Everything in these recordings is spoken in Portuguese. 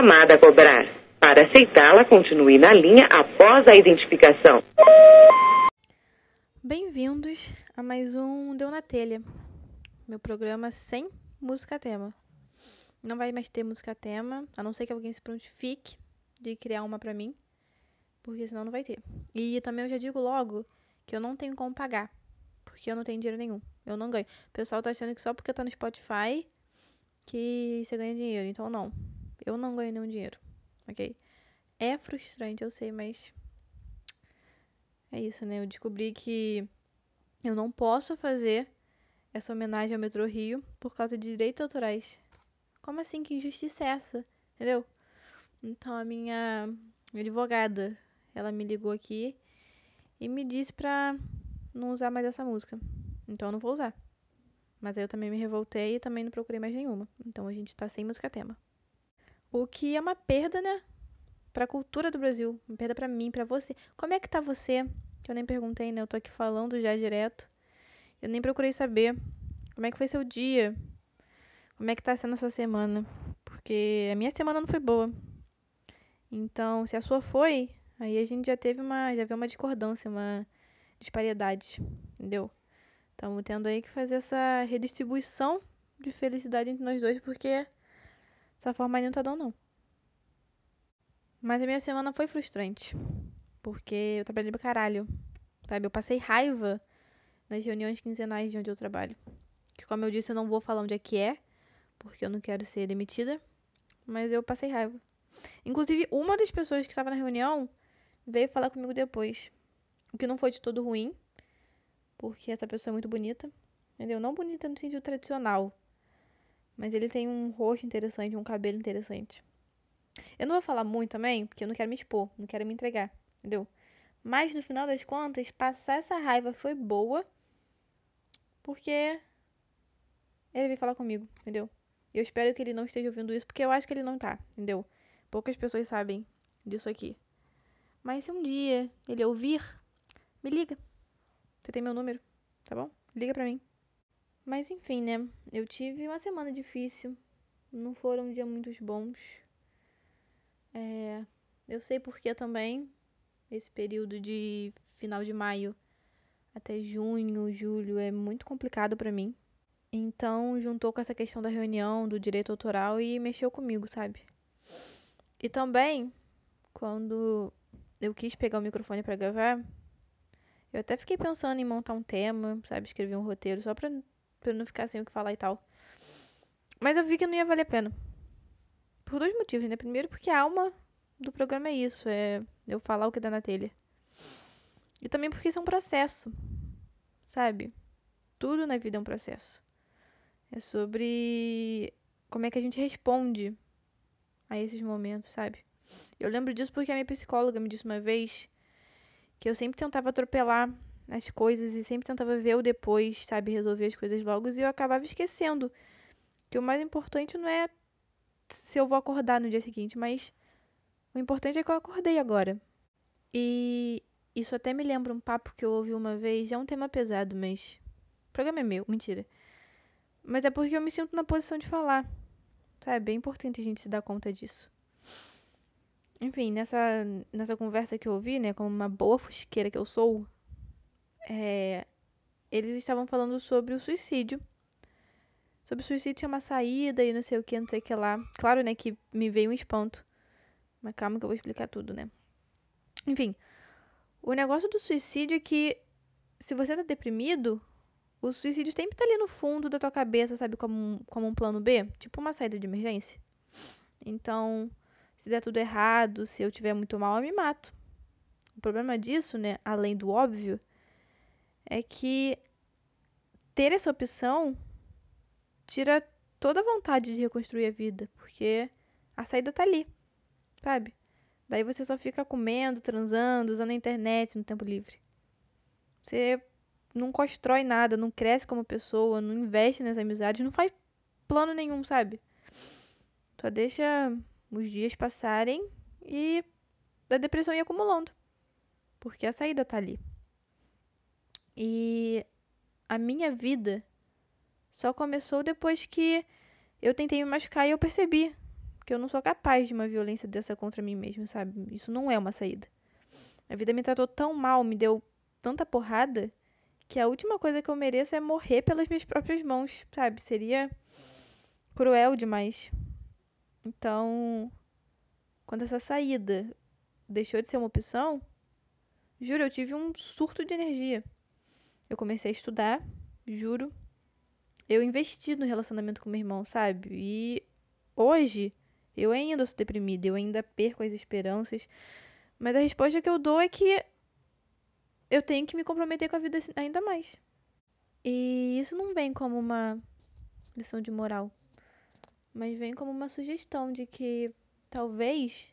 chamada a cobrar. Para aceitá-la, continue na linha após a identificação. Bem-vindos a mais um Deu na Telha, meu programa sem música tema. Não vai mais ter música tema, a não ser que alguém se prontifique de criar uma pra mim, porque senão não vai ter. E também eu já digo logo que eu não tenho como pagar, porque eu não tenho dinheiro nenhum, eu não ganho. O pessoal tá achando que só porque tá no Spotify que você ganha dinheiro, então não. Eu não ganho nenhum dinheiro, ok? É frustrante, eu sei, mas é isso, né? Eu descobri que eu não posso fazer essa homenagem ao Metrô Rio por causa de direitos autorais. Como assim? Que injustiça é essa? Entendeu? Então a minha, minha advogada, ela me ligou aqui e me disse pra não usar mais essa música. Então eu não vou usar. Mas aí eu também me revoltei e também não procurei mais nenhuma. Então a gente tá sem música tema. O que é uma perda, né? Pra cultura do Brasil. Uma perda pra mim, pra você. Como é que tá você? Que eu nem perguntei, né? Eu tô aqui falando já direto. Eu nem procurei saber. Como é que foi seu dia? Como é que tá sendo a sua semana? Porque a minha semana não foi boa. Então, se a sua foi, aí a gente já teve uma, já viu uma discordância, uma disparidade, entendeu? Estamos tendo aí que fazer essa redistribuição de felicidade entre nós dois, porque essa forma aí não tá dando, não. Mas a minha semana foi frustrante. Porque eu trabalhei pra caralho. Sabe? Eu passei raiva nas reuniões quinzenais de onde eu trabalho. Que, como eu disse, eu não vou falar onde é que é. Porque eu não quero ser demitida. Mas eu passei raiva. Inclusive, uma das pessoas que estava na reunião veio falar comigo depois. O que não foi de todo ruim. Porque essa pessoa é muito bonita. Entendeu? Não bonita no sentido tradicional. Mas ele tem um rosto interessante, um cabelo interessante. Eu não vou falar muito também, porque eu não quero me expor, não quero me entregar, entendeu? Mas no final das contas, passar essa raiva foi boa, porque ele veio falar comigo, entendeu? Eu espero que ele não esteja ouvindo isso, porque eu acho que ele não tá, entendeu? Poucas pessoas sabem disso aqui. Mas se um dia ele ouvir, me liga. Você tem meu número, tá bom? Liga pra mim. Mas enfim, né? Eu tive uma semana difícil. Não foram dias muito bons. É, eu sei porque também esse período de final de maio até junho, julho é muito complicado para mim. Então, juntou com essa questão da reunião, do direito autoral e mexeu comigo, sabe? E também, quando eu quis pegar o microfone para gravar, eu até fiquei pensando em montar um tema, sabe? Escrever um roteiro só pra, pra não ficar sem o que falar e tal. Mas eu vi que não ia valer a pena. Por dois motivos, né? Primeiro, porque a alma do programa é isso, é eu falar o que dá na telha. E também porque isso é um processo, sabe? Tudo na vida é um processo. É sobre como é que a gente responde a esses momentos, sabe? Eu lembro disso porque a minha psicóloga me disse uma vez que eu sempre tentava atropelar as coisas e sempre tentava ver o depois, sabe? Resolver as coisas logo e eu acabava esquecendo que o mais importante não é se eu vou acordar no dia seguinte, mas o importante é que eu acordei agora. E isso até me lembra um papo que eu ouvi uma vez, é um tema pesado, mas o programa é meu, mentira. Mas é porque eu me sinto na posição de falar. Sabe? É importante a gente se dar conta disso. Enfim, nessa, nessa conversa que eu ouvi, né, como uma boa fusqueira que eu sou, é, eles estavam falando sobre o suicídio sobre suicídio ser uma saída e não sei o que, não sei o que lá. Claro, né, que me veio um espanto. Mas calma que eu vou explicar tudo, né? Enfim, o negócio do suicídio é que se você tá deprimido, o suicídio sempre tá ali no fundo da tua cabeça, sabe? Como um, como um plano B, tipo uma saída de emergência. Então, se der tudo errado, se eu tiver muito mal, eu me mato. O problema disso, né, além do óbvio, é que ter essa opção tira toda a vontade de reconstruir a vida, porque a saída tá ali, sabe? Daí você só fica comendo, transando, usando a internet no tempo livre. Você não constrói nada, não cresce como pessoa, não investe nas amizades, não faz plano nenhum, sabe? Só deixa os dias passarem e a depressão ir acumulando. Porque a saída tá ali. E a minha vida só começou depois que eu tentei me machucar e eu percebi Porque eu não sou capaz de uma violência dessa contra mim mesma, sabe? Isso não é uma saída. A vida me tratou tão mal, me deu tanta porrada, que a última coisa que eu mereço é morrer pelas minhas próprias mãos, sabe? Seria cruel demais. Então, quando essa saída deixou de ser uma opção, juro, eu tive um surto de energia. Eu comecei a estudar, juro. Eu investi no relacionamento com meu irmão, sabe? E hoje eu ainda sou deprimida, eu ainda perco as esperanças. Mas a resposta que eu dou é que eu tenho que me comprometer com a vida ainda mais. E isso não vem como uma lição de moral, mas vem como uma sugestão de que talvez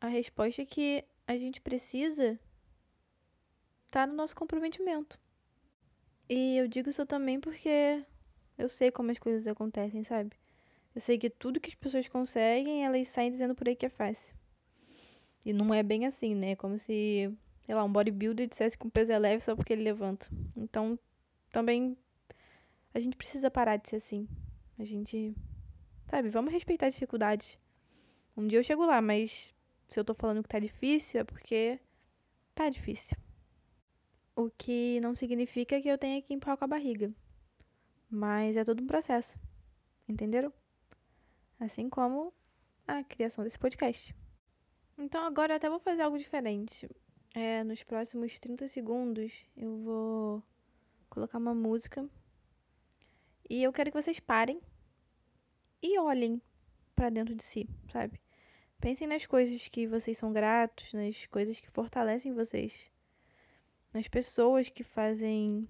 a resposta que a gente precisa tá no nosso comprometimento. E eu digo isso também porque eu sei como as coisas acontecem, sabe? Eu sei que tudo que as pessoas conseguem, elas saem dizendo por aí que é fácil. E não é bem assim, né? Como se, sei lá, um bodybuilder dissesse que um peso é leve só porque ele levanta. Então, também a gente precisa parar de ser assim. A gente, sabe, vamos respeitar as dificuldades. Um dia eu chego lá, mas se eu tô falando que tá difícil é porque tá difícil. O que não significa que eu tenha que empurrar com a barriga. Mas é todo um processo. Entenderam? Assim como a criação desse podcast. Então agora eu até vou fazer algo diferente. É, nos próximos 30 segundos eu vou colocar uma música. E eu quero que vocês parem e olhem para dentro de si, sabe? Pensem nas coisas que vocês são gratos, nas coisas que fortalecem vocês, nas pessoas que fazem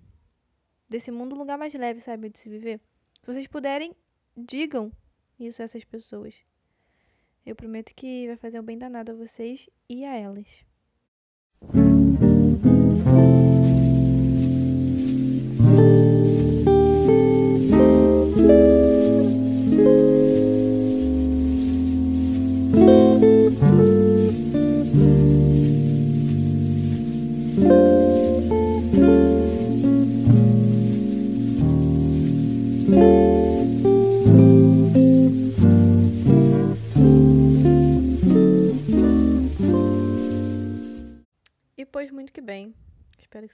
desse mundo um lugar mais leve, sabe, de se viver. Se vocês puderem, digam isso a essas pessoas. Eu prometo que vai fazer um bem danado a vocês e a elas. espero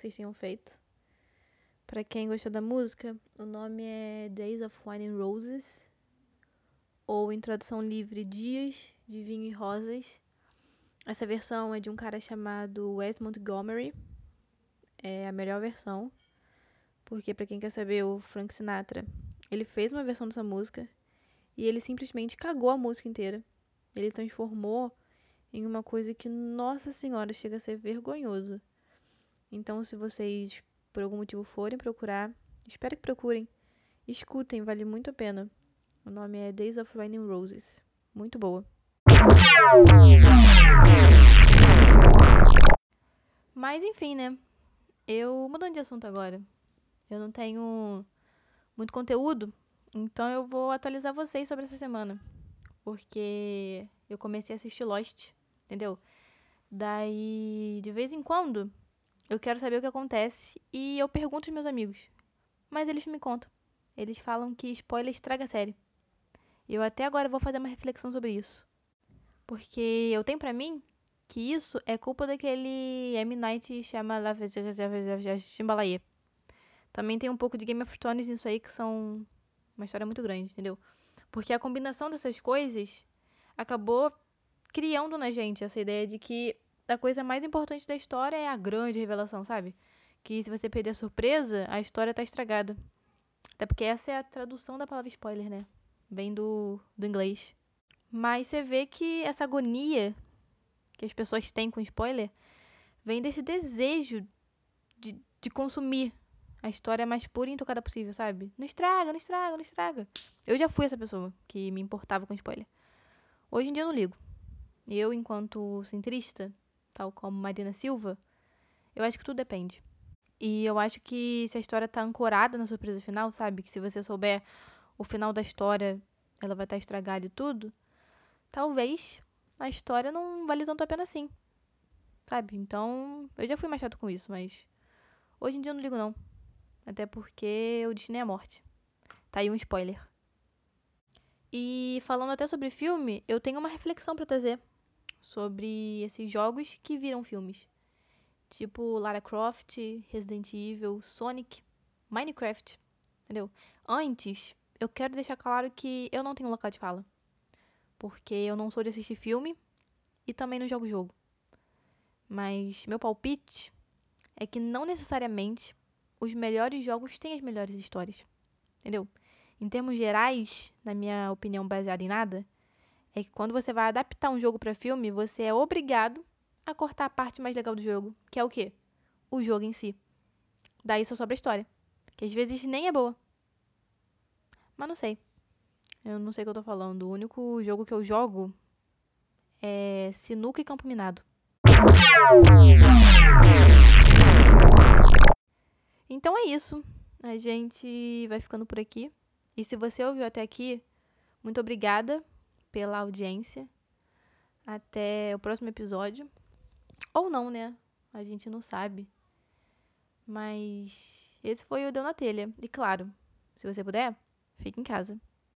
vocês tenham feito. Para quem gostou da música, o nome é Days of Wine and Roses, ou em tradução livre, Dias de Vinho e Rosas. Essa versão é de um cara chamado Wes Montgomery. É a melhor versão, porque para quem quer saber, o Frank Sinatra, ele fez uma versão dessa música e ele simplesmente cagou a música inteira. Ele transformou em uma coisa que, nossa senhora, chega a ser vergonhoso. Então, se vocês por algum motivo forem procurar, espero que procurem. Escutem, vale muito a pena. O nome é Days of Rain and Roses. Muito boa. Mas enfim, né? Eu mudando de assunto agora. Eu não tenho muito conteúdo, então eu vou atualizar vocês sobre essa semana. Porque eu comecei a assistir Lost, entendeu? Daí, de vez em quando, eu quero saber o que acontece e eu pergunto aos meus amigos. Mas eles me contam. Eles falam que spoiler estraga a série. Eu até agora vou fazer uma reflexão sobre isso. Porque eu tenho para mim que isso é culpa daquele M. Night chama Chimbalaye. Também tem um pouco de Game of Thrones nisso aí, que são uma história muito grande, entendeu? Porque a combinação dessas coisas acabou criando na gente essa ideia de que a coisa mais importante da história é a grande revelação, sabe? Que se você perder a surpresa, a história tá estragada. Até porque essa é a tradução da palavra spoiler, né? Vem do, do inglês. Mas você vê que essa agonia que as pessoas têm com spoiler vem desse desejo de, de consumir a história mais pura e intocada possível, sabe? Não estraga, não estraga, não estraga. Eu já fui essa pessoa que me importava com spoiler. Hoje em dia eu não ligo. Eu, enquanto centrista, tal como Marina Silva, eu acho que tudo depende. E eu acho que se a história tá ancorada na surpresa final, sabe? Que se você souber o final da história, ela vai estar tá estragada e tudo, talvez a história não vale tanto a pena assim. Sabe? Então, eu já fui mais chato com isso, mas hoje em dia eu não ligo não. Até porque o destino é a morte. Tá aí um spoiler. E falando até sobre filme, eu tenho uma reflexão para trazer sobre esses jogos que viram filmes. Tipo Lara Croft, Resident Evil, Sonic, Minecraft, entendeu? Antes, eu quero deixar claro que eu não tenho local de fala. Porque eu não sou de assistir filme e também não jogo jogo. Mas meu palpite é que não necessariamente os melhores jogos têm as melhores histórias. Entendeu? Em termos gerais, na minha opinião baseada em nada, é que quando você vai adaptar um jogo para filme, você é obrigado a cortar a parte mais legal do jogo, que é o quê? O jogo em si. Daí só sobra a história, que às vezes nem é boa. Mas não sei. Eu não sei o que eu tô falando. O único jogo que eu jogo é Sinuca e Campo Minado. Então é isso. A gente vai ficando por aqui. E se você ouviu até aqui, muito obrigada pela audiência. Até o próximo episódio. Ou não, né? A gente não sabe. Mas esse foi o Deu na Telha. E claro, se você puder, fique em casa.